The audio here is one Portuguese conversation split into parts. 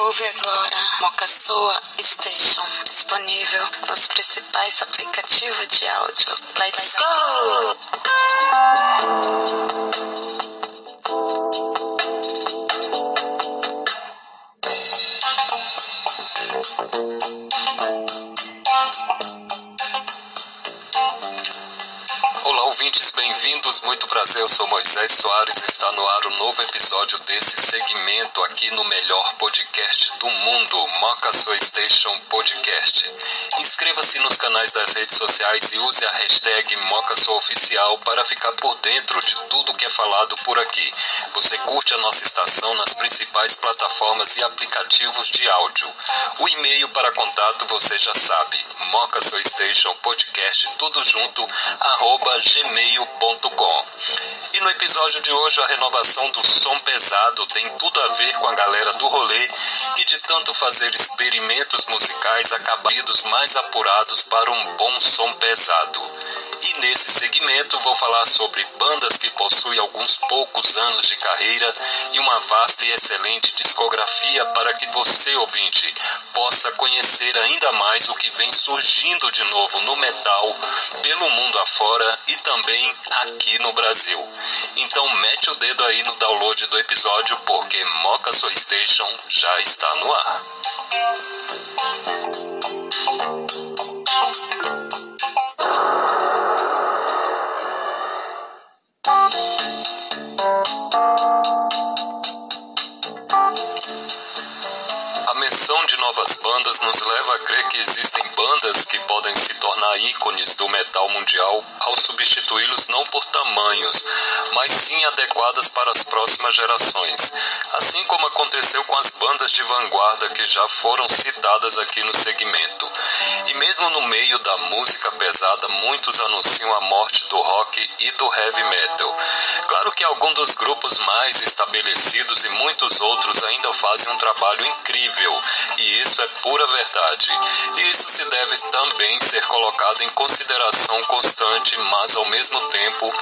Ouve agora Mocassoa Station, disponível nos principais aplicativos de áudio. Let's go! Bem-vindos. Muito prazer, eu sou Moisés Soares. Está no ar um novo episódio desse segmento aqui no melhor podcast do mundo, Moca Soul Station Podcast. Inscreva-se nos canais das redes sociais e use a hashtag Moca Soul Oficial para ficar por dentro de tudo que é falado por aqui. Você curte a nossa estação nas principais plataformas e aplicativos de áudio. O e-mail para contato você já sabe, Moca Soul Station Podcast, tudo junto, arroba gmail.com. E no episódio de hoje, a renovação do som pesado tem tudo a ver com a galera do rolê que, de tanto fazer experimentos musicais, acabados mais apurados para um bom som pesado. E nesse segmento vou falar sobre bandas que possuem alguns poucos anos de carreira e uma vasta e excelente discografia para que você, ouvinte, possa conhecer ainda mais o que vem surgindo de novo no metal pelo mundo afora e também aqui no Brasil. Então mete o dedo aí no download do episódio porque Moca Soul Station já está no ar. Bandas nos leva a crer que existem bandas que podem se tornar ícones do metal mundial ao substituí-los não por tamanhos, mas sim adequadas para as próximas gerações, assim como aconteceu com as bandas de vanguarda que já foram citadas aqui no segmento. E mesmo no meio da música pesada, muitos anunciam a morte do rock e do heavy metal. Claro que alguns dos grupos mais estabelecidos e muitos outros ainda fazem um trabalho incrível e isso é pura verdade. E isso se deve também ser colocado em consideração constante, mas ao mesmo tempo,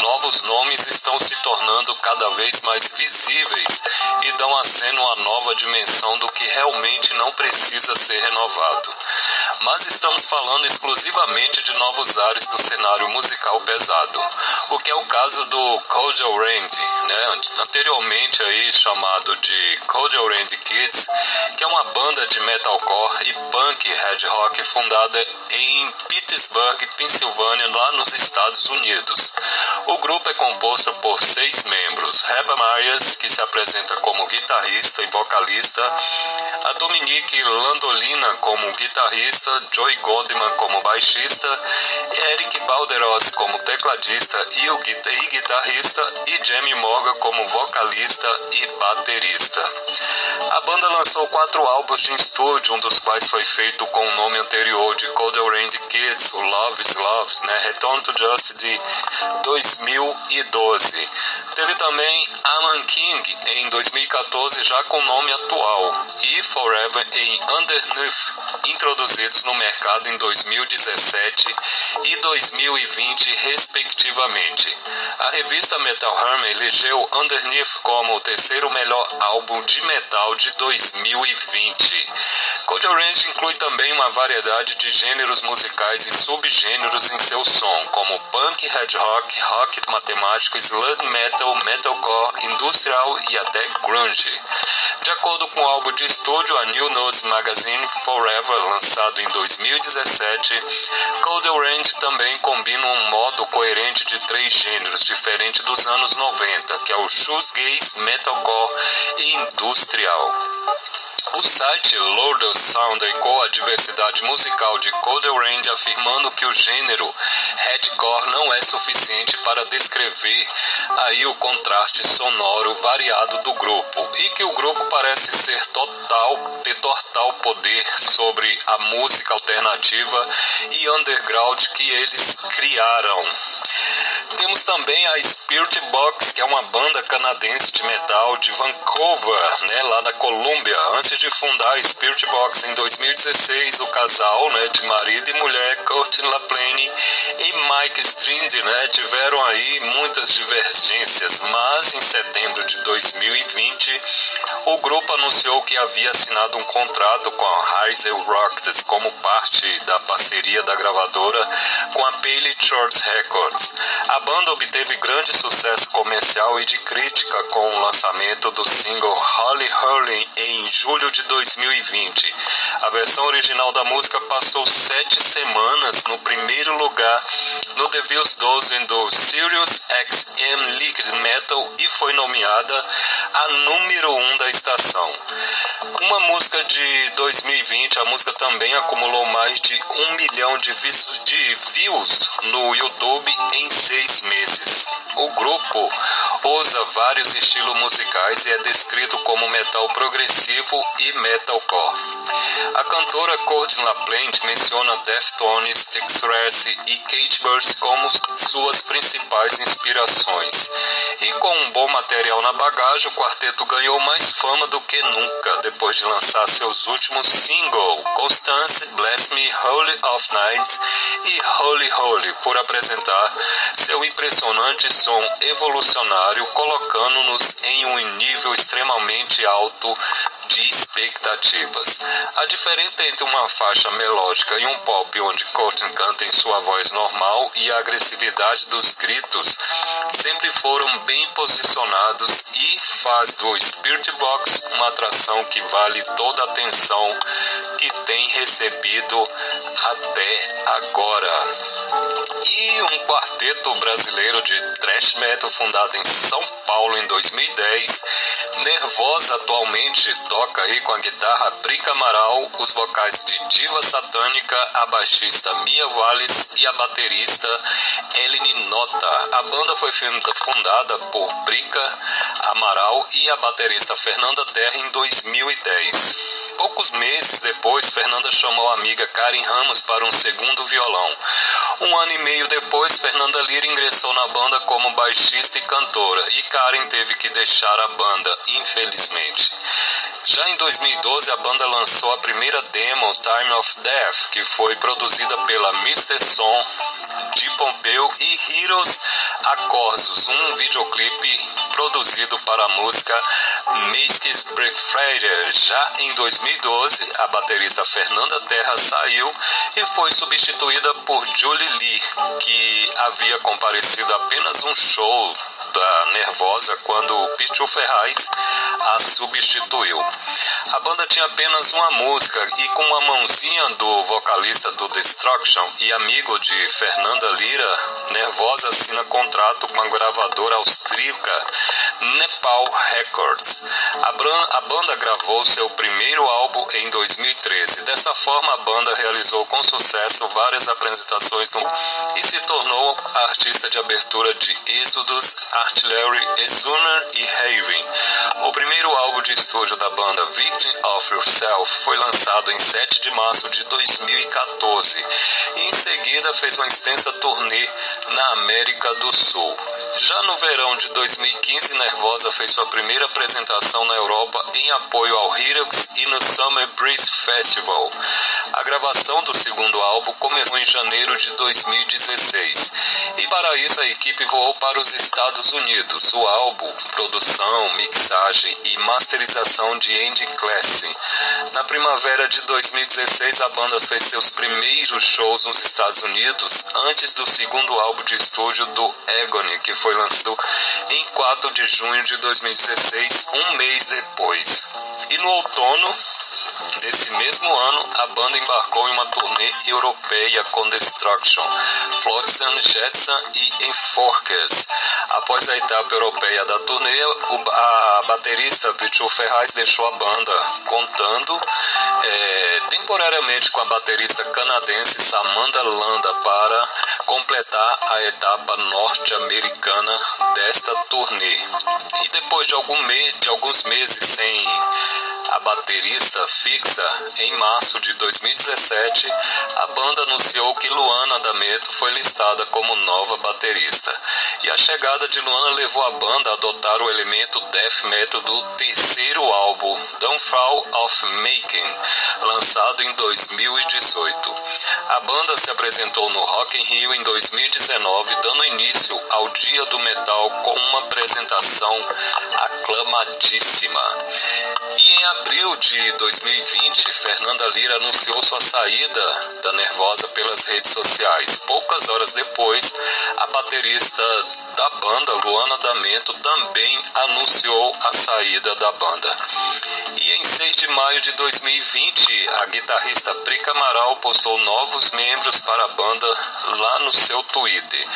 novos nomes estão se tornando cada vez mais visíveis e dão aceno a nova dimensão do que realmente não precisa ser renovado mas estamos falando exclusivamente de novos ares do cenário musical pesado, o que é o caso do Cold Orange, né, anteriormente aí chamado de Cold Orange Kids, que é uma banda de metalcore e punk head rock fundada em Pittsburgh, Pensilvânia, lá nos Estados Unidos. O grupo é composto por seis membros: Reba Myers, que se apresenta como guitarrista e vocalista, a Dominique Landolina como guitarrista, Joey Goldman como baixista, Eric Balderos como tecladista e, o, e guitarrista, e Jamie Morgan como vocalista e baterista. A banda lançou quatro álbuns de estúdio, um dos quais foi feito com o nome anterior de Cold Orange Kids, o Love is Love, né? Return to Just de 2012. Teve também Alan King em 2014, já com o nome atual, e Forever em Underneath, introduzidos no mercado em 2017 e 2020, respectivamente. A revista Metal Hammer elegeu Underneath como o terceiro melhor álbum de metal de 2020. Code Orange inclui também uma variedade de gêneros musicais e subgêneros em seu som, como punk, hard rock, rock matemático, sludge metal, metalcore, industrial e até grunge. De acordo com o álbum de estúdio A New Nose Magazine Forever, lançado em 2017, Cold Orange também combina um modo coerente de três gêneros, diferente dos anos 90, que é o shoegaze, metalcore e industrial. O site of Sound ecoa a diversidade musical de Cold Range afirmando que o gênero headcore não é suficiente para descrever aí o contraste sonoro variado do grupo e que o grupo parece ser total, ter total poder sobre a música alternativa e underground que eles criaram. Temos também a Spirit Box, que é uma banda canadense de metal de Vancouver, né, lá da Colômbia. Antes de fundar a Spirit Box em 2016, o casal, né, de marido e mulher, Curtin LaPlane e Mike Strind, né, tiveram aí muitas divergências, mas em setembro de 2020, o grupo anunciou que havia assinado um contrato com a Hazel Rockets como parte da parceria da gravadora com a Paley Shorts Records. A banda obteve grande sucesso comercial e de crítica com o lançamento do single Holly Hurling em julho de 2020. A versão original da música passou sete semanas no primeiro lugar no The Views 12 do Sirius XM Liquid Metal e foi nomeada a número 1 um da estação. Uma música de 2020, a música também acumulou mais de um milhão de, de views no YouTube em seis meses. O grupo usa vários estilos musicais e é descrito como metal progressivo e metalcore. A cantora Courtney LaPlante menciona Deftones, Styx e Kate Bush como suas principais inspirações. E com um bom material na bagagem, o quarteto ganhou mais fama do que nunca depois de lançar seus últimos singles, Constance, Bless Me, Holy of Nights e Holy Holy, por apresentar seu impressionante som evolucionário, colocando-nos em um nível extremamente alto de expectativas. A diferença entre uma faixa melódica e um pop onde Courtney canta em sua voz normal e a agressividade dos gritos sempre foram bem posicionados e faz do Spirit Box uma atração que vale toda a atenção que tem recebido até agora. E um quarteto brasileiro de thrash metal fundado em São Paulo em 2010, Nervosa atualmente toca aí com a guitarra Brica Amaral, os vocais de Diva Satânica, a baixista Mia Valles e a baterista Eline Nota. A banda foi fundada por Brica Amaral e a baterista Fernanda Terra em 2010. Poucos meses depois, Fernanda chamou a amiga Karen Ramos para um segundo violão. Um ano e meio depois, Fernanda Lira ingressou na banda como baixista e cantora, e Karen teve que deixar a banda, infelizmente. Já em 2012, a banda lançou a primeira demo, Time of Death, que foi produzida pela Mr. Som de Pompeu e Heroes Acorsos, um videoclipe produzido para a música Mask's Preferred. Já em 2012, a baterista Fernanda Terra saiu e foi substituída por Julie Lee, que havia comparecido apenas um show da Nervosa quando Pichu Ferraz a substituiu. A banda tinha apenas uma música e com uma mãozinha do vocalista do Destruction e amigo de Fernanda Lira, Nervosa assina contrato com a gravadora austríaca Nepal Records. A, banda gravou seu primeiro álbum em 2013. Dessa forma, a banda realizou com sucesso várias apresentações no e se tornou a artista de abertura de Exodus, Artillery, Exuner e Haven. O primeiro álbum de estúdio da banda, Victim of Yourself, foi lançado em 7 de março de 2014 e em seguida fez uma extensa turnê na América do Sul. Já no verão de 2015, Nervosa fez sua primeira apresentação na Europa em apoio ao Hirux e no Summer Breeze Festival. A gravação do segundo álbum começou em janeiro de 2016 e para isso a equipe voou para os Estados Unidos. O álbum, produção, mixagem e masterização de Andy Classy. Na primavera de 2016, a banda fez seus primeiros shows nos Estados Unidos antes do segundo álbum de estúdio do Agony, que foi lançado em 4 de junho de 2016, um mês depois. E no outono desse mesmo ano, a banda embarcou em uma turnê europeia com Destruction, Flotsam, Jetson e Enforkers. Após a etapa europeia da turnê, a baterista Pichu Ferraz deixou a banda, contando é, temporariamente com a baterista canadense Samantha Landa para completar a etapa norte-americana desta turnê. E depois de, algum me de alguns meses sem a baterista em março de 2017, a banda anunciou que Luana D'Ameto foi listada como nova baterista. E a chegada de Luana levou a banda a adotar o elemento death metal do terceiro álbum, Downfall of Making, lançado em 2018. A banda se apresentou no Rock in Rio em 2019, dando início ao Dia do Metal com uma apresentação aclamadíssima. E em abril de 2020, Fernanda Lira anunciou sua saída da Nervosa pelas redes sociais. Poucas horas depois, a baterista da banda, Luana D'Amento, também anunciou a saída da banda. E em 6 de maio de 2020, a guitarrista Prica Amaral postou novos membros para a banda lá no seu Twitter.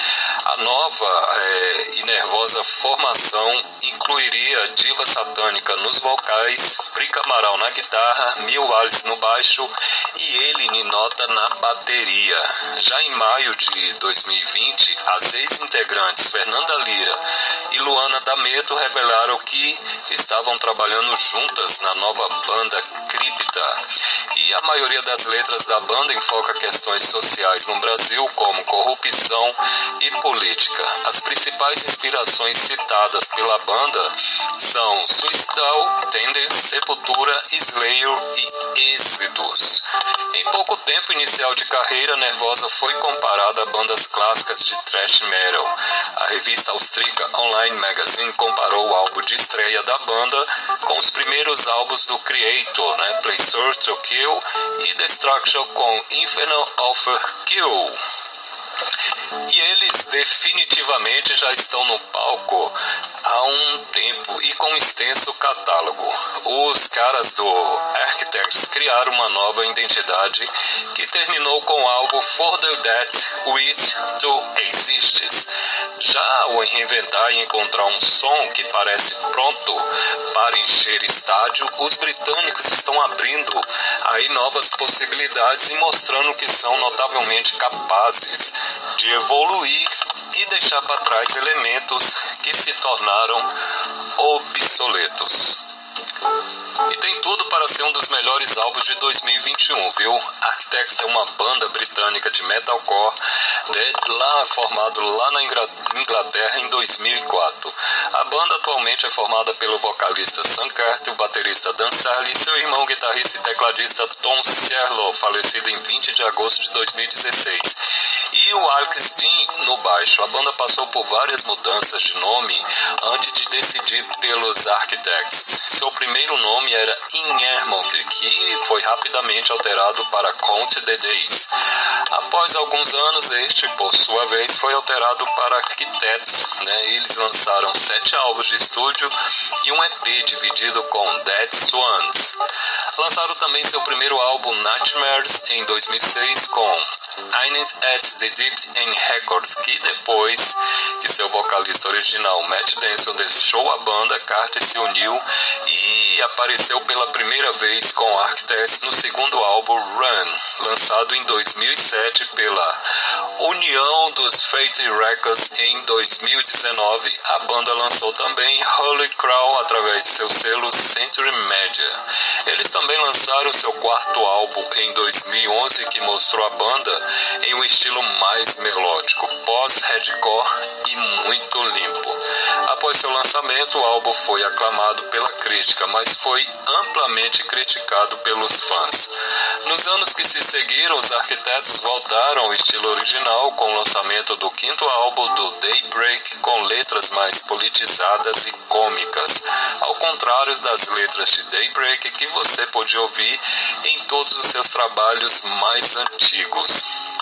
A nova é, e nervosa formação incluiria Diva Satânica nos vocais, Prica Amaral na guitarra, Mil Alice no baixo e ele Ninota na bateria. Já em maio de 2020, as ex-integrantes Fernanda Lira e Luana D'Ameto revelaram que estavam trabalhando juntas na nova banda Cripta. E a maioria das letras da banda enfoca questões sociais no Brasil, como corrupção e política. As principais inspirações citadas pela banda são Suicidal, Tendency, Sepultura, Slayer e Êxitos. Em pouco tempo inicial de carreira, Nervosa foi comparada a bandas clássicas de thrash metal. A revista austríaca Online Magazine comparou o álbum de estreia da banda com os primeiros álbuns do Creator, né, Play Source to Kill e Destruction com Infernal Offer Kill. E eles definitivamente já estão no palco há um tempo e com extenso catálogo. Os caras do Architects criaram uma nova identidade que terminou com o álbum For the That Which To Exists. Já ao reinventar e encontrar um som que parece pronto para encher estádio, os britânicos estão abrindo aí novas possibilidades e mostrando que são notavelmente capazes de evoluir e deixar para trás elementos que se tornaram obsoletos. E tem tudo para ser um dos melhores álbuns de 2021, viu? Architects é uma banda britânica de metalcore né, lá formado lá na Inglaterra em 2004. A banda atualmente é formada pelo vocalista Sam Carter, o baterista Dan Sarli e seu irmão guitarrista e tecladista Tom Serlo, falecido em 20 de agosto de 2016. E o Alex Steen no baixo. A banda passou por várias mudanças de nome antes de decidir pelos Architects. Seu primeiro nome era Inhermonk, que foi rapidamente alterado para Count the Days. Após alguns anos, este, por sua vez, foi alterado para Arquitetos. Né? Eles lançaram sete álbuns de estúdio e um EP dividido com Dead Swans. Lançaram também seu primeiro álbum Nightmares em 2006 com Ines at the Deep End Records, que depois que seu vocalista original Matt Denson deixou a banda, Carter se uniu e apareceu pela primeira vez com Architects no segundo álbum Run, lançado em 2007 pela União dos Fate Records em 2019. A banda lançou também Holy Crow através de seu selo Century Media. Eles também lançaram seu quarto álbum em 2011 que mostrou a banda em um estilo mais melódico, pós-headcore e muito limpo. Após seu lançamento, o álbum foi aclamado pela crítica, mas foi amplamente criticado pelos fãs. Nos anos que se seguiram, os arquitetos voltaram ao estilo original com o lançamento do quinto álbum do Daybreak com letras mais politizadas e cômicas, ao contrário das letras de Daybreak que você pode ouvir em todos os seus trabalhos mais antigos.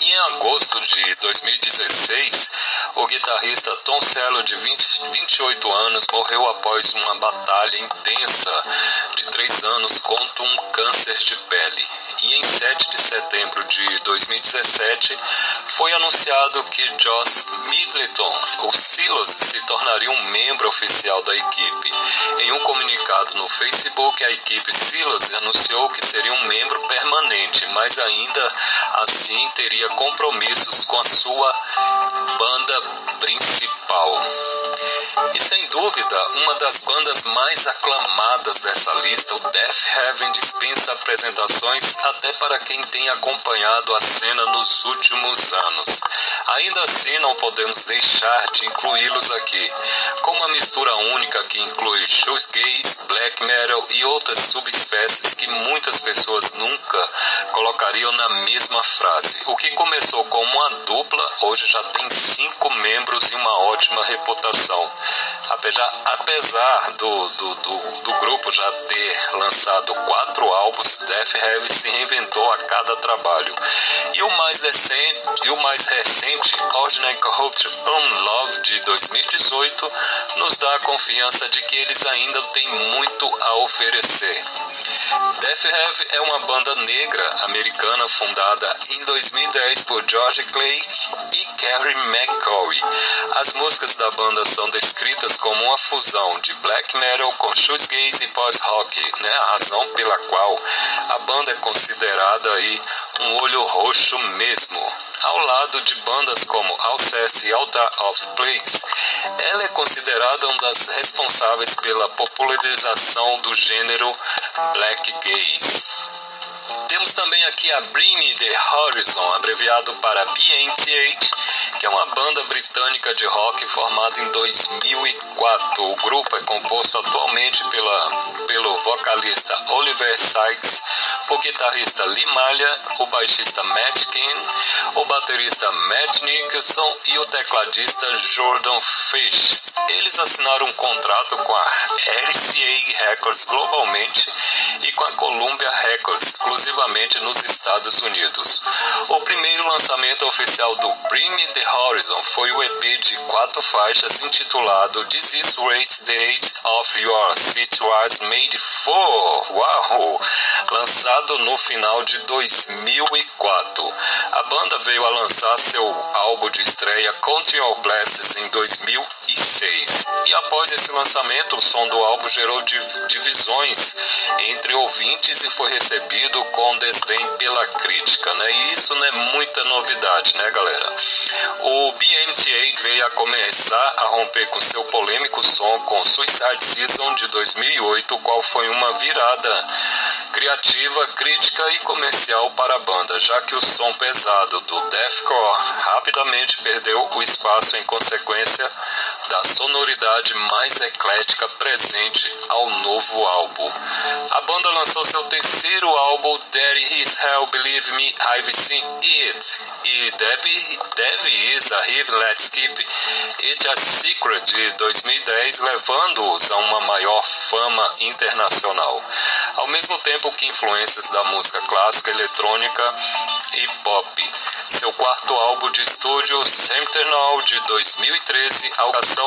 Em agosto de 2016, o guitarrista Tom de 20, 28 anos, morreu após uma batalha intensa de três anos contra um câncer de pele. E em 7 de setembro de 2017, foi anunciado que Joss Middleton, o Silos, se tornaria um membro oficial da equipe. Em um comunicado no Facebook, a equipe Silos anunciou que seria um membro permanente, mas ainda assim teria compromissos com a sua banda principal. E sem dúvida, uma das bandas mais aclamadas dessa lista, o Death Heaven dispensa apresentações até para quem tem acompanhado a cena nos últimos anos. Ainda assim, não podemos deixar de incluí-los aqui, com uma mistura única que inclui shoegaze, black metal e outras subespécies que muitas pessoas nunca colocariam na mesma frase. O que começou como uma dupla, hoje já tem cinco membros e uma ótima reputação. Apesar, apesar do, do, do, do, grupo já ter lançado quatro álbuns, Death Heavy se reinventou a cada trabalho. E o mais, decente, e o mais recente, Ordinary Corrupt Unloved de 2018, nos dá a confiança de que eles ainda têm muito a oferecer. Death Heavy é uma banda negra americana fundada em 2010 por George Clay e Carrie McCoy. As músicas da banda são descritas como uma fusão de black metal com shoegaze e post-rock, né? a razão pela qual a banda é considerada aí um olho roxo mesmo. Ao lado de bandas como Alceste e Altar of Plagues, ela é considerada uma das responsáveis pela popularização do gênero black gaze. Temos também aqui a Bring The Horizon, abreviado para BNTH, que é uma banda britânica de rock formada em 2004. O grupo é composto atualmente pela, pelo vocalista Oliver Sykes, o guitarrista Lee Malha, o baixista Matt King, o baterista Matt Nicholson e o tecladista Jordan Fish. Eles assinaram um contrato com a RCA Records globalmente e com a Columbia Records exclusivamente nos Estados Unidos. O primeiro lançamento oficial do Bring Me The Horizon foi o EP de quatro faixas intitulado This Is the Age of Your City Was Made For. Uau! Lançado no final de 2004. A banda veio a lançar seu álbum de estreia Your Blessings em 2006. E após esse lançamento, o som do álbum gerou divisões entre ouvintes e foi recebido com desdém pela crítica, né? E isso não é muita novidade, né, galera? O BMTA veio a começar a romper com seu polêmico som com Suicide Season de 2008, o qual foi uma virada criativa, crítica e comercial para a banda, já que o som pesado do deathcore rapidamente perdeu o espaço em consequência da sonoridade mais eclética presente ao novo álbum. A banda lançou seu terceiro álbum, There Is Hell, Believe Me, I've Seen It, e Dev, Dev Is a Hive Let's Keep It a Secret de 2010, levando-os a uma maior fama internacional. Ao mesmo tempo que influências da música clássica, eletrônica e pop. Seu quarto álbum de estúdio, Sentinel, de 2013, alcançou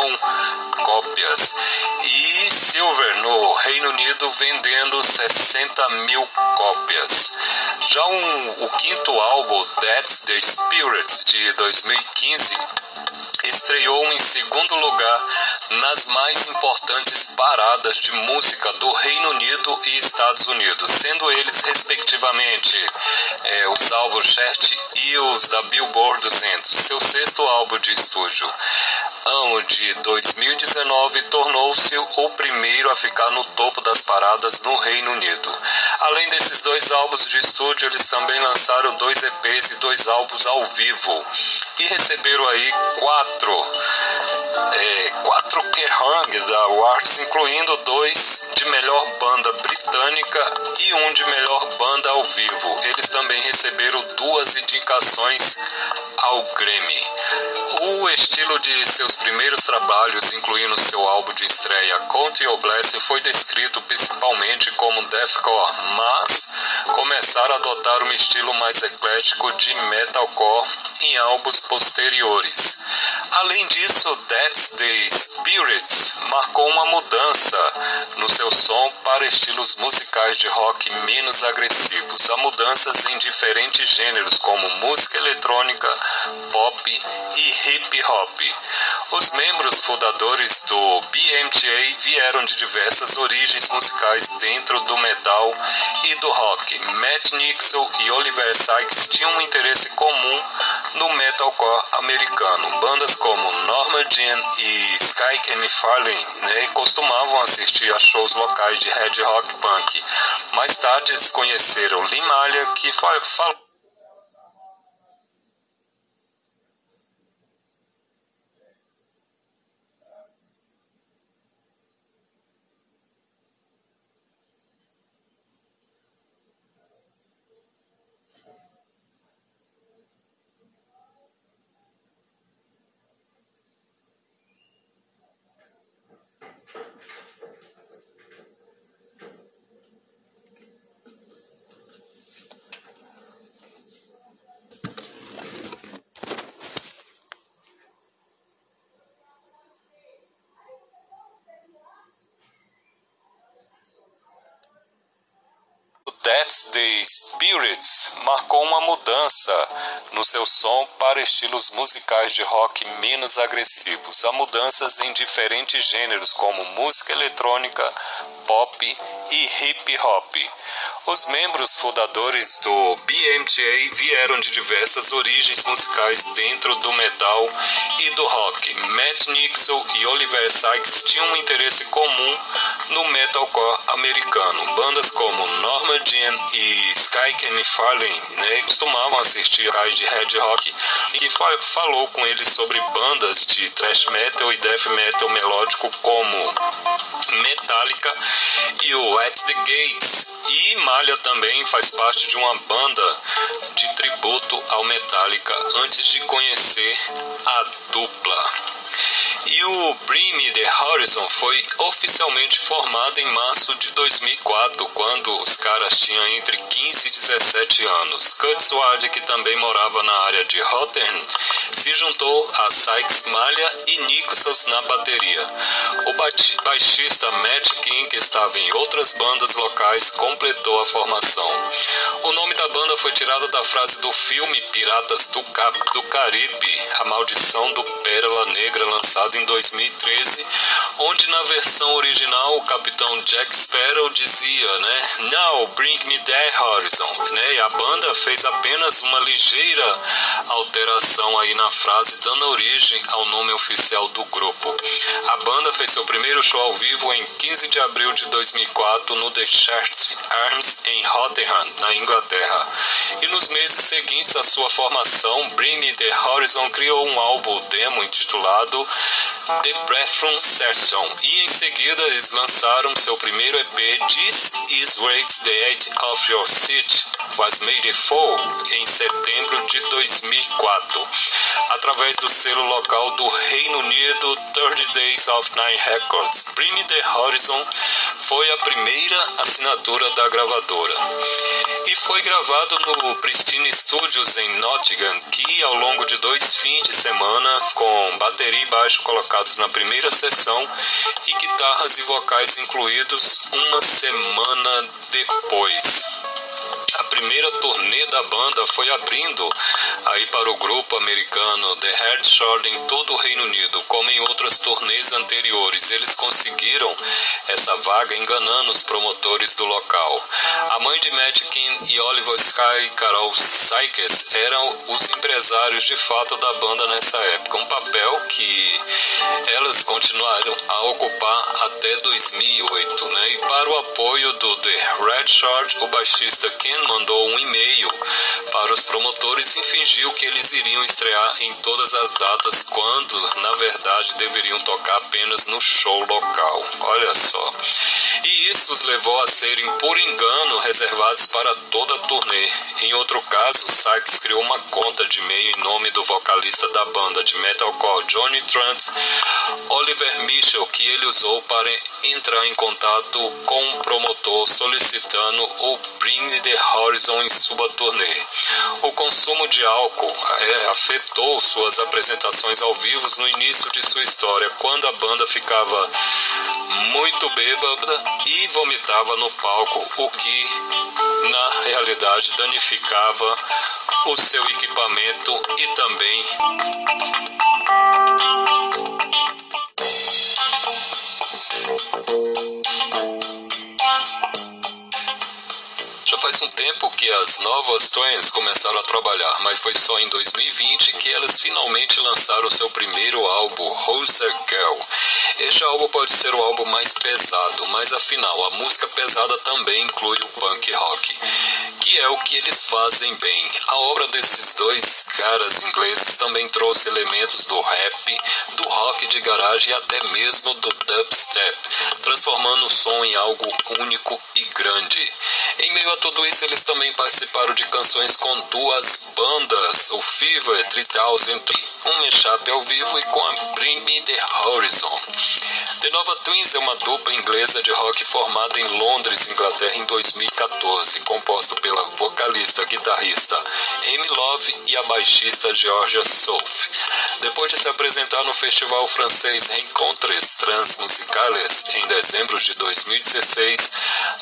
cópias. E Silver, no Reino Unido, vendendo 60 mil cópias. Já um, o quinto álbum, That's the Spirit, de 2015, estreou em segundo lugar nas mais importantes paradas de música do Reino Unido e Estados Unidos, sendo eles respectivamente é, os álbuns Chart e os da Billboard 200, seu sexto álbum de estúdio ano de 2019 tornou-se o primeiro a ficar no topo das paradas no Reino Unido. Além desses dois álbuns de estúdio, eles também lançaram dois EPs e dois álbuns ao vivo e receberam aí quatro é, quatro Kerrang da Awards, incluindo dois de melhor banda britânica e um de melhor banda ao vivo. Eles também receberam duas indicações ao Grammy. O estilo de seus primeiros trabalhos, incluindo seu álbum de estreia Count Your Blessing, foi descrito principalmente como deathcore, mas começaram a adotar um estilo mais eclético de metalcore em álbuns posteriores. Além disso, That's the Spirits marcou uma mudança no seu som para estilos musicais de rock menos agressivos. Há mudanças em diferentes gêneros como música eletrônica, pop e hip hop. Os membros fundadores do BMTA vieram de diversas origens musicais dentro do metal e do rock. Matt Nixon e Oliver Sykes tinham um interesse comum no metalcore americano. Bandas como Norma Jean e Sky McFarlane né, costumavam assistir a shows locais de Red Rock Punk. Mais tarde desconheceram Limalha, que falou That's the Spirits marcou uma mudança no seu som para estilos musicais de rock menos agressivos. Há mudanças em diferentes gêneros como música eletrônica, pop e hip hop. Os membros fundadores do BMTA vieram de diversas origens musicais dentro do metal e do rock. Matt Nixon e Oliver Sykes tinham um interesse comum no metalcore americano. Bandas como Norma Jean e Sky McFarlane né, costumavam assistir a de Red Rock e falou com eles sobre bandas de thrash metal e death metal melódico como Metallica e o At the Gates e Malha também faz parte de uma banda de tributo ao Metallica antes de conhecer a dupla. E o Bring Me The Horizon foi oficialmente formado em março de 2004, quando os caras tinham entre 15 e 17 anos. Kurt que também morava na área de Rotterdam, se juntou a Sykes Malha e Nichols na bateria. O baixista Matt King, que estava em outras bandas locais, completou a formação. O nome da banda foi tirado da frase do filme Piratas do, Cap do Caribe, A Maldição do Pérola Negra, lançado em 2013, onde na versão original o capitão Jack Sparrow dizia, né, Now bring me the horizon, né, e a banda fez apenas uma ligeira alteração aí na frase, dando origem ao nome oficial do grupo. A banda fez seu primeiro show ao vivo em 15 de abril de 2004 no The Church Arms em Rotherham, na Inglaterra. E nos meses seguintes à sua formação, Bring Me The Horizon criou um álbum demo intitulado The Bathroom Session. E em seguida eles lançaram seu primeiro EP This Is Where the Edge of Your City Was Made For em setembro de 2004 através do selo local do Reino Unido 30 Days of Nine Records. Bring the Horizon foi a primeira assinatura da gravadora. E foi gravado no Pristine Studios em Nottingham, que ao longo de dois fins de semana, com bateria e baixo colocados na primeira sessão e guitarras e vocais incluídos uma semana depois. A primeira turnê da banda foi abrindo aí para o grupo americano The Hard Shore em todo o Reino Unido, como em outras turnês anteriores. Eles conseguiram essa vaga enganando os promotores do local. A mãe de Matt King e Oliver Sky, Carol Sykes, eram os empresários de fato da banda nessa época, um papel que elas continuaram a ocupar até 2008. Né? E para o apoio do The Red Short, o baixista Ken mandou um e-mail para os promotores e fingiu que eles iriam estrear em todas as datas, quando na verdade deveriam tocar apenas no show local. Olha só. E isso os levou a serem, por engano, reservados para toda a turnê. Em outro caso, Sykes criou uma conta de e-mail em nome do vocalista da banda de metalcore Johnny Trant, Oliver Mitchell, que ele usou para entrar em contato com o promotor solicitando o Bring the Horizon em sua turnê. O consumo de álcool é, afetou suas apresentações ao vivo no início de sua história, quando a banda ficava muito bêbada e vomitava no palco, o que na realidade danificava o seu equipamento e também faz um tempo que as novas Twins começaram a trabalhar, mas foi só em 2020 que elas finalmente lançaram seu primeiro álbum, Roser Girl. Este álbum pode ser o álbum mais pesado, mas afinal, a música pesada também inclui o punk rock, que é o que eles fazem bem. A obra desses dois caras ingleses também trouxe elementos do rap, do rock de garagem e até mesmo do dubstep, transformando o som em algo único e grande. Em meio a tudo isso, eles também participaram de canções com duas bandas, o Fever 3000 um mashup ao vivo e com a Bring The Horizon. The Nova Twins é uma dupla inglesa de rock formada em Londres, Inglaterra, em 2014, composto vocalista, guitarrista Amy Love e a baixista Georgia Souf. Depois de se apresentar no festival francês Rencontres Transmusicales em dezembro de 2016,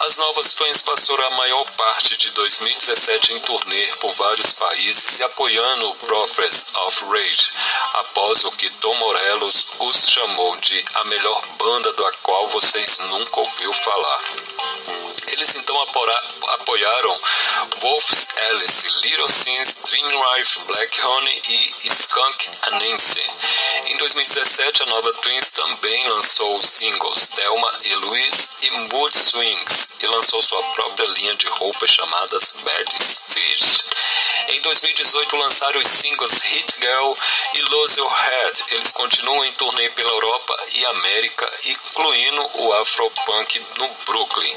as Novas Twins passaram a maior parte de 2017 em turnê por vários países e apoiando o Prophets of Rage, após o que Tom Morelos os chamou de a melhor banda da qual vocês nunca ouviu falar. Eles então apoiaram Wolf's Alice, Little Sims, Dream Life, Black Honey e Skunk Anansi. Em 2017, a nova Twins também lançou os singles Thelma e Louise e Mood Swings e lançou sua própria linha de roupas chamadas Bad Stitch. Em 2018 lançaram os singles Hit Girl e Lose Your Head. Eles continuam em turnê pela Europa e América, incluindo o Afropunk no Brooklyn.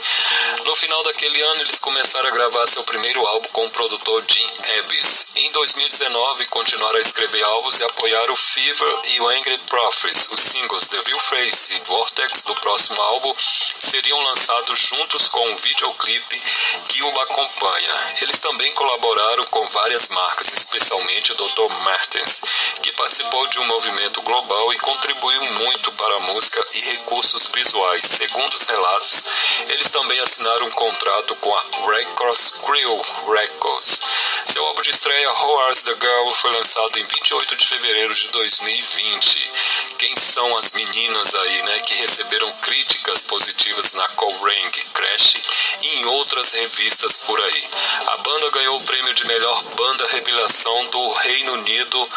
No final daquele ano, eles começaram a gravar seu primeiro álbum com o produtor Jim Ebbs. Em 2019, continuaram a escrever álbuns e apoiaram o Fever e o Angry Prophets. Os singles Devil Face e Vortex do próximo álbum seriam lançados juntos com um videoclipe que o acompanha. Eles também colaboraram com várias marcas, especialmente o Dr. Martens, que participou de um movimento global e contribuiu muito para a música e recursos visuais. Segundo os relatos, eles também assinaram um contrato com a Records Crew Records. Seu álbum de estreia, How the Girl, foi lançado em 28 de fevereiro de 2020. Quem são as meninas aí, né, que receberam críticas positivas na Kerrang, Crash e em outras revistas por aí? A banda ganhou o prêmio de melhor banda revelação do Reino Unido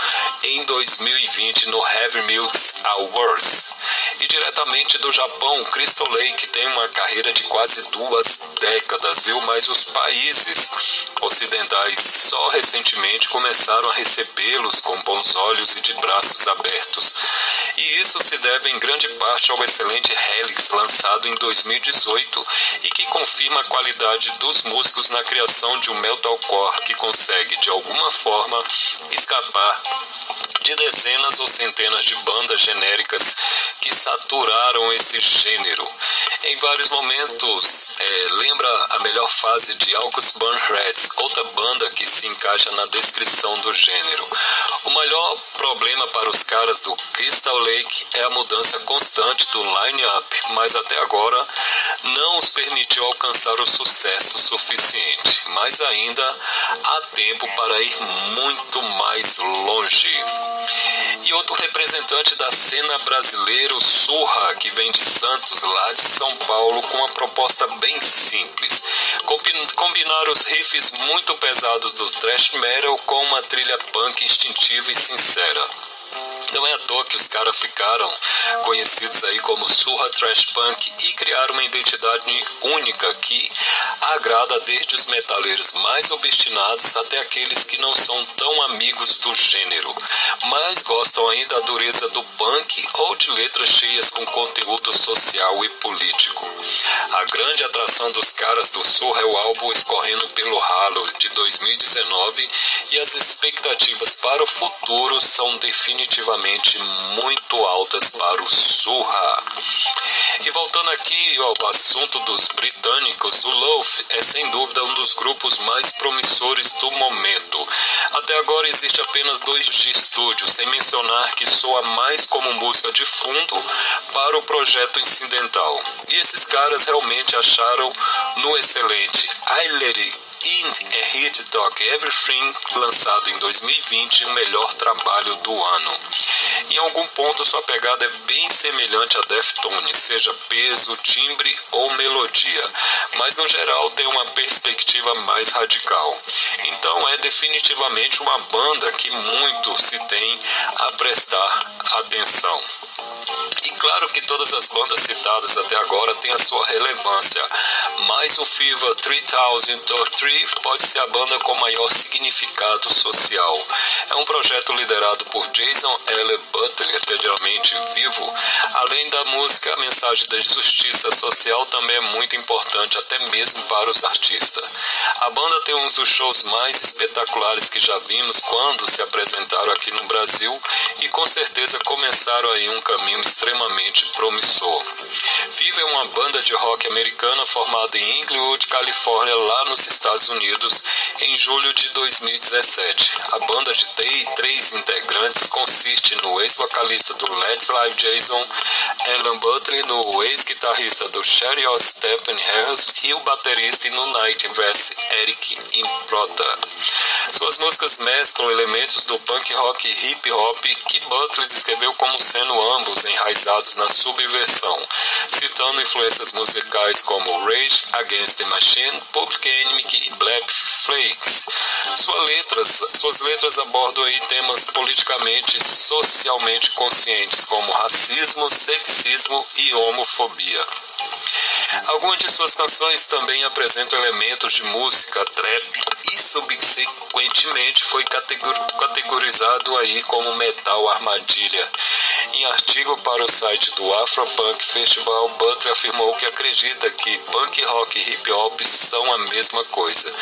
em 2020 no Heavy Music Awards. E diretamente do Japão, Crystal Lake tem uma carreira de quase duas décadas, viu? Mas os países ocidentais só recentemente começaram a recebê-los com bons olhos e de braços abertos. E isso se deve em grande parte ao excelente Helix lançado em 2018 e que confirma a qualidade dos músicos na criação de um metalcore que consegue de alguma forma escapar de dezenas ou centenas de bandas genéricas que saturaram esse gênero. Em vários momentos, é, lembra a melhor fase de August Burnreds, outra banda que se encaixa na descrição do gênero. O maior problema para os caras do Crystal Lake é a mudança constante do line-up, mas até agora não os permitiu alcançar o sucesso suficiente. Mas ainda há tempo para ir muito mais longe. E outro representante da cena brasileira, o Surra, que vem de Santos, lá de São Paulo, com uma proposta bem simples. Combinar os riffs muito pesados do thrash metal com uma trilha punk instintiva e sincera. Não é à toa que os caras ficaram conhecidos aí como Surra Trash Punk e criaram uma identidade única que agrada desde os metaleiros mais obstinados até aqueles que não são tão amigos do gênero, mas gostam ainda da dureza do punk ou de letras cheias com conteúdo social e político. A grande atração dos caras do Surra é o álbum Escorrendo pelo Ralo de 2019 e as expectativas para o futuro são definitivamente muito altas para o Surra. E voltando aqui ao assunto dos britânicos, o Loaf é sem dúvida um dos grupos mais promissores do momento. Até agora existe apenas dois de estúdio, sem mencionar que soa mais como música de fundo para o projeto incidental. E esses caras realmente acharam no excelente I Let It In a Hit Dog Everything, lançado em 2020, o melhor trabalho do ano. Em algum ponto, sua pegada é bem semelhante a Deftones, seja peso, timbre ou melodia, mas no geral tem uma perspectiva mais radical. Então é definitivamente uma banda que muito se tem a prestar atenção. Claro que todas as bandas citadas até agora têm a sua relevância, mas o Fever 3003 pode ser a banda com maior significado social. É um projeto liderado por Jason L. Butler, anteriormente vivo. Além da música, a mensagem da justiça social também é muito importante, até mesmo para os artistas. A banda tem um dos shows mais espetaculares que já vimos quando se apresentaram aqui no Brasil e com certeza começaram aí um caminho extremamente promissor. Vive é uma banda de rock americana formada em Inglewood, Califórnia, lá nos Estados Unidos, em julho de 2017. A banda de três integrantes consiste no ex-vocalista do Let's Live Jason, Alan Butler, no ex-guitarrista do Sherry Stephen Harris e o baterista no Night Vest Eric Improta. Suas músicas mesclam elementos do punk rock e hip hop que Butler descreveu como sendo ambos enraizados na subversão, citando influências musicais como Rage Against the Machine, Public Enemy e Black Flakes. Suas letras, suas letras abordam temas politicamente e socialmente conscientes como racismo, sexismo e homofobia. Algumas de suas canções também apresentam elementos de música trap e subsequentemente foi categorizado aí como metal armadilha. Em artigo para o site do Afropunk Festival, Butler afirmou que acredita que punk rock e hip hop são a mesma coisa.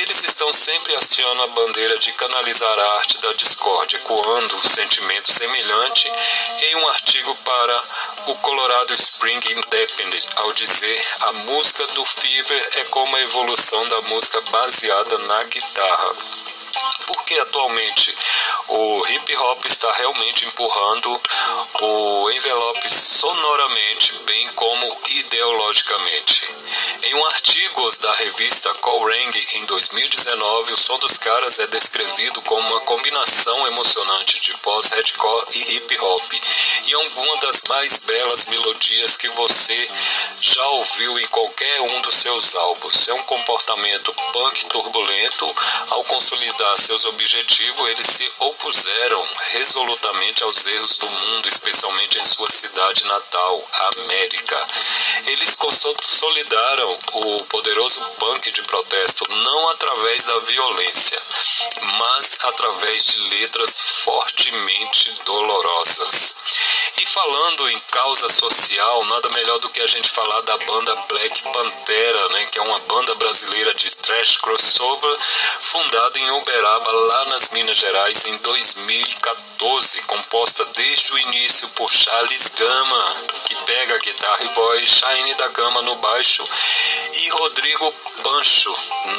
Eles estão sempre acionando a bandeira de canalizar a arte da discórdia, ecoando um sentimento semelhante em um artigo para o Colorado Spring Independent, ao dizer a música do Fever é como a evolução da música baseada na guitarra porque atualmente o hip hop está realmente empurrando o envelope sonoramente, bem como ideologicamente. Em um artigo da revista Colrang em 2019, o som dos caras é descrevido como uma combinação emocionante de pós-hardcore e hip hop, e é uma das mais belas melodias que você já ouviu em qualquer um dos seus álbuns. É um comportamento punk turbulento ao consolidar seus objetivos, eles se opuseram resolutamente aos erros do mundo, especialmente em sua cidade natal, América. Eles consolidaram o poderoso punk de protesto não através da violência, mas através de letras fortemente dolorosas. E falando em causa social, nada melhor do que a gente falar da banda Black Pantera, né, que é uma banda brasileira de thrash crossover fundada em Uberaba, lá nas Minas Gerais, em 2014, composta desde o início por Charles Gama, que pega a guitarra e voz, Shine da Gama no baixo e Rodrigo Pancho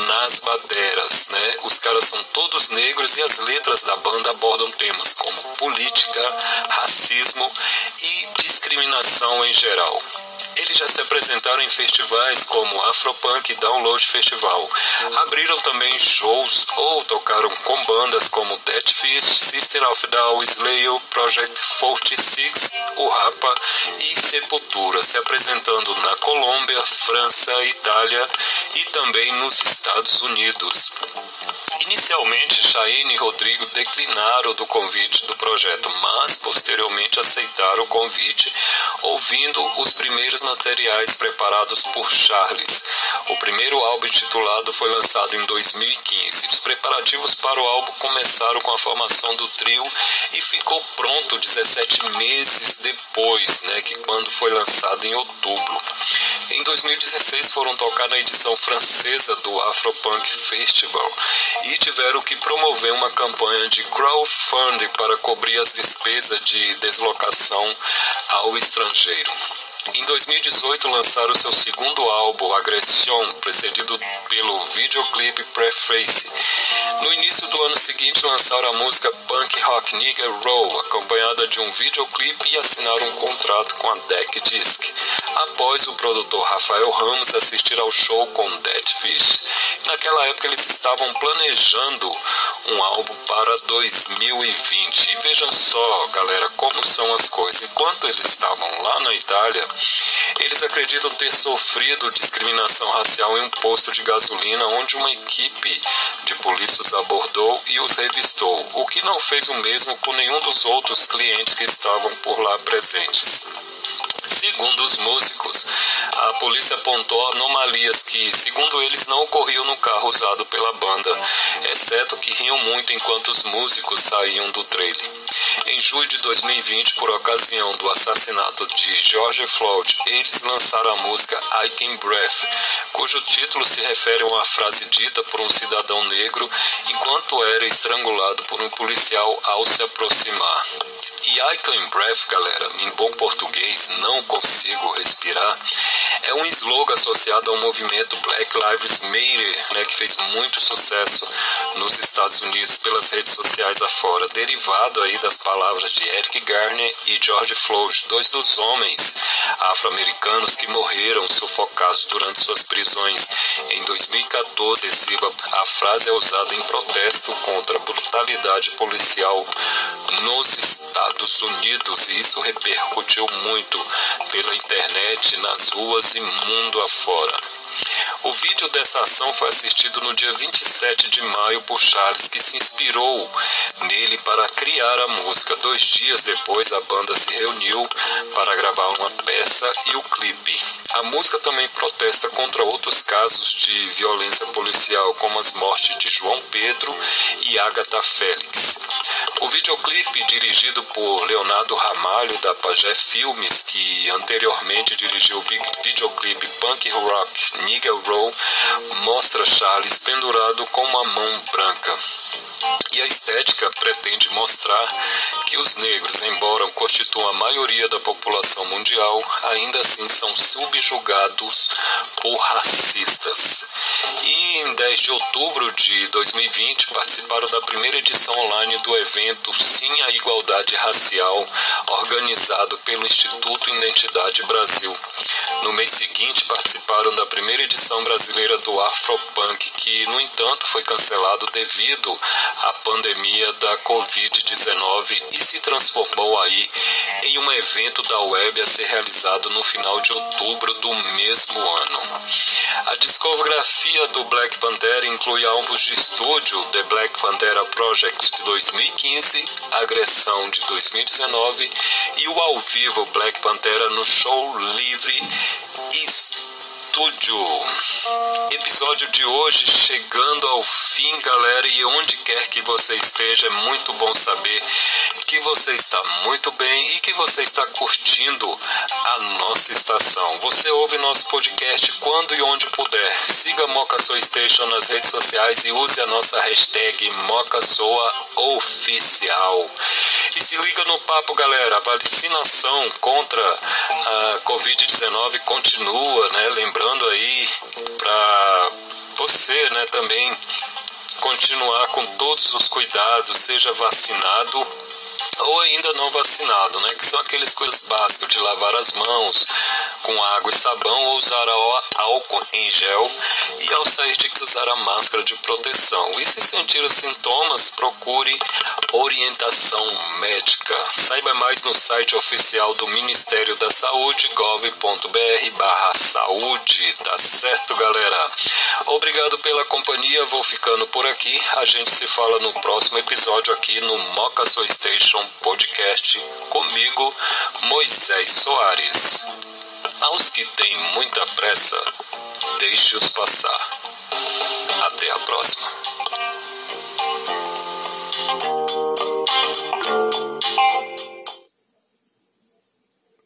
nas bateras. Né? Os caras são todos negros e as letras da banda abordam temas como política, racismo e discriminação em geral. Eles já se apresentaram em festivais como Afropunk e Download Festival. Abriram também shows ou tocaram com bandas como Dead Fish, System of Down, Slayer, Project 46, o Rapa e Sepultura, se apresentando na Colômbia, França, Itália e também nos Estados Unidos. Inicialmente, Cheyenne e Rodrigo declinaram do convite do projeto, mas posteriormente aceitaram o convite, ouvindo os primeiros materiais preparados por Charles. O primeiro álbum intitulado foi lançado em 2015. Os preparativos para o álbum começaram com a formação do trio e ficou pronto 17 meses depois, né, que quando foi lançado em outubro. Em 2016 foram tocar na edição francesa do Afropunk Festival e tiveram que promover uma campanha de crowdfunding para cobrir as despesas de deslocação ao estrangeiro. Em 2018 lançaram seu segundo álbum, Aggression, precedido pelo videoclipe Preface. No início do ano seguinte, lançaram a música Punk Rock Nigga Roll, acompanhada de um videoclipe e assinaram um contrato com a Deck Disc. Após o produtor Rafael Ramos assistir ao show com Dead Fish. Naquela época eles estavam planejando um álbum para 2020. E vejam só, galera, como são as coisas. Enquanto eles estavam lá na Itália, eles acreditam ter sofrido discriminação racial em um posto de gasolina onde uma equipe de polícia os abordou e os revistou, o que não fez o mesmo com nenhum dos outros clientes que estavam por lá presentes. Segundo os músicos, a polícia apontou anomalias que, segundo eles, não ocorriam no carro usado pela banda, exceto que riam muito enquanto os músicos saíam do trailer. Em julho de 2020, por ocasião do assassinato de George Floyd, eles lançaram a música I Can Breath, cujo título se refere a uma frase dita por um cidadão negro enquanto era estrangulado por um policial ao se aproximar. E I Can Breath, galera, em bom português, não consigo respirar, é um slogan associado ao movimento Black Lives Matter, né, que fez muito sucesso nos Estados Unidos pelas redes sociais afora, derivado aí das palavras de Eric Garner e George Floyd, dois dos homens afro-americanos que morreram sufocados durante suas prisões em 2014. A frase é usada em protesto contra a brutalidade policial nos Estados Unidos e isso repercutiu muito pela internet, nas ruas e mundo afora. O vídeo dessa ação foi assistido no dia 27 de maio por Charles, que se inspirou nele para criar a música. Dois dias depois, a banda se reuniu para gravar uma peça e o clipe. A música também protesta contra outros casos de violência policial, como as mortes de João Pedro e Agatha Félix. O videoclipe, dirigido por Leonardo Ramalho, da Pajé Filmes, que anteriormente dirigiu o videoclipe Punk Rock Nigga Roll, mostra Charles pendurado com uma mão branca. E a estética pretende mostrar que os negros, embora constituam a maioria da população mundial, ainda assim são subjugados por racistas. E em 10 de outubro de 2020 participaram da primeira edição online do evento Sim à Igualdade Racial, organizado pelo Instituto Identidade Brasil. No mês seguinte participaram da primeira edição brasileira do Afropunk, que no entanto foi cancelado devido à pandemia da Covid-19 e se transformou aí em um evento da web a ser realizado no final de outubro do mesmo ano. A discografia do Black Panther inclui álbuns de estúdio The Black Panther Project de 2015, Agressão de 2019 e o ao vivo Black Pantera no show livre is Estúdio. Episódio de hoje chegando ao fim, galera, e onde quer que você esteja, é muito bom saber que você está muito bem e que você está curtindo a nossa estação. Você ouve nosso podcast quando e onde puder. Siga Moca Soa Station nas redes sociais e use a nossa hashtag Moca Soa Oficial. E se liga no papo, galera. A vacinação contra a Covid-19 continua, né? Lembrando aí para você, né, também continuar com todos os cuidados, seja vacinado ou ainda não vacinado, né? Que são aqueles coisas básicas de lavar as mãos com água e sabão ou usar álcool em gel e ao sair de que usar a máscara de proteção. E se sentir os sintomas, procure orientação médica. Saiba mais no site oficial do Ministério da Saúde, gov.br barra saúde. Tá certo, galera? Obrigado pela companhia, vou ficando por aqui. A gente se fala no próximo episódio aqui no Moca Soul Station Podcast comigo, Moisés Soares. Aos que têm muita pressa, deixe-os passar. Até a próxima.